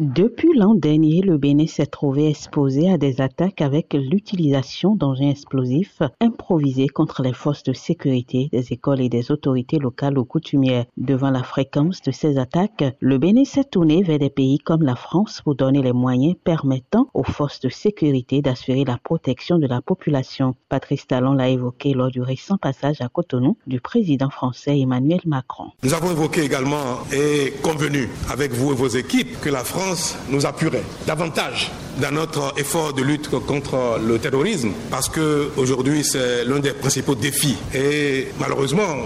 Depuis l'an dernier, le Bénin s'est trouvé exposé à des attaques avec l'utilisation d'engins explosifs improvisés contre les forces de sécurité des écoles et des autorités locales ou coutumières. Devant la fréquence de ces attaques, le Bénin s'est tourné vers des pays comme la France pour donner les moyens permettant aux forces de sécurité d'assurer la protection de la population. Patrice Talon l'a évoqué lors du récent passage à Cotonou du président français Emmanuel Macron. Nous avons évoqué également et convenu avec vous et vos équipes que la France nous appuierait davantage dans notre effort de lutte contre le terrorisme parce que aujourd'hui c'est l'un des principaux défis. Et malheureusement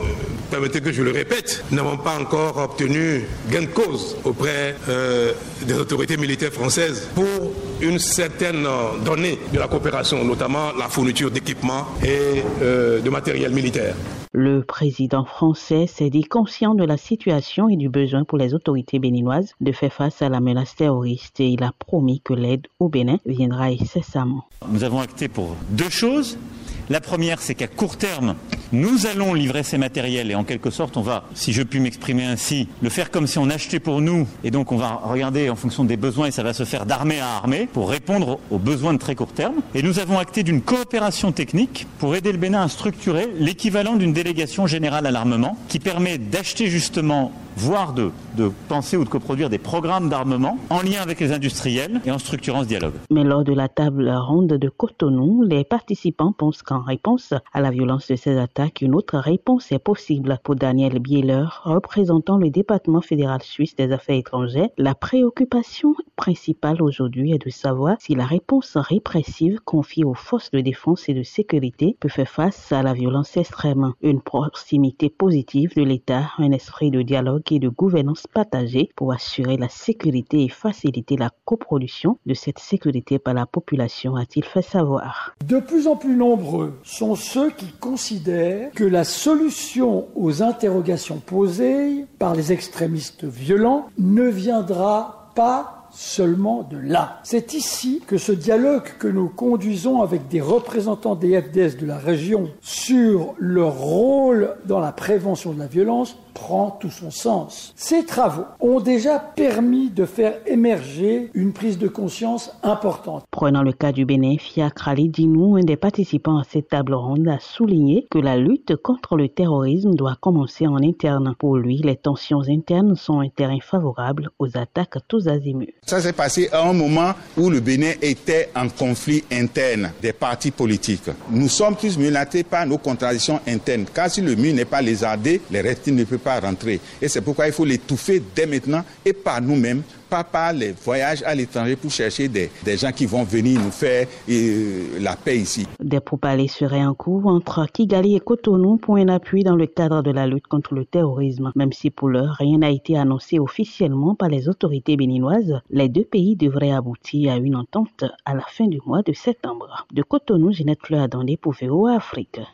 permettez que je le répète nous n'avons pas encore obtenu gain de cause auprès euh, des autorités militaires françaises pour une certaine donnée de la coopération notamment la fourniture d'équipements et euh, de matériel militaire. Le président français s'est dit conscient de la situation et du besoin pour les autorités béninoises de faire face à la menace terroriste et il a promis que l'aide au Bénin viendra incessamment. Nous avons acté pour deux choses. La première, c'est qu'à court terme, nous allons livrer ces matériels et en quelque sorte, on va, si je puis m'exprimer ainsi, le faire comme si on achetait pour nous et donc on va regarder en fonction des besoins et ça va se faire d'armée à armée pour répondre aux besoins de très court terme. Et nous avons acté d'une coopération technique pour aider le Bénin à structurer l'équivalent d'une délégation générale à l'armement qui permet d'acheter justement voire de, penser ou de coproduire des programmes d'armement en lien avec les industriels et en structurant ce dialogue. Mais lors de la table ronde de Cotonou, les participants pensent qu'en réponse à la violence de ces attaques, une autre réponse est possible. Pour Daniel Bieler, représentant le département fédéral suisse des affaires étrangères, la préoccupation principale aujourd'hui est de savoir si la réponse répressive confiée aux forces de défense et de sécurité peut faire face à la violence extrême. Une proximité positive de l'État, un esprit de dialogue de gouvernance partagée pour assurer la sécurité et faciliter la coproduction de cette sécurité par la population, a-t-il fait savoir. De plus en plus nombreux sont ceux qui considèrent que la solution aux interrogations posées par les extrémistes violents ne viendra pas seulement de là. C'est ici que ce dialogue que nous conduisons avec des représentants des FDS de la région sur leur rôle dans la prévention de la violence prend tout son sens. Ces travaux ont déjà permis de faire émerger une prise de conscience importante. Prenant le cas du Bénin, Fiakrali Dinou, un des participants à cette table ronde, a souligné que la lutte contre le terrorisme doit commencer en interne. Pour lui, les tensions internes sont un terrain favorable aux attaques tous azimuts. Ça s'est passé à un moment où le Bénin était en conflit interne des partis politiques. Nous sommes tous menacés par nos contradictions internes. Car si le mur n'est pas lézardé, les reptiles ne peuvent pas rentrer. Et c'est pourquoi il faut l'étouffer dès maintenant et par nous-mêmes, pas par les voyages à l'étranger pour chercher des, gens qui vont venir nous faire euh, la paix ici. Des pourparlers seraient en cours entre Kigali et Cotonou pour un appui dans le cadre de la lutte contre le terrorisme. Même si pour l'heure, rien n'a été annoncé officiellement par les autorités béninoises, les deux pays devraient aboutir à une entente à la fin du mois de septembre. De Cotonou, Ginette Fleur Attendez pour VOA Afrique.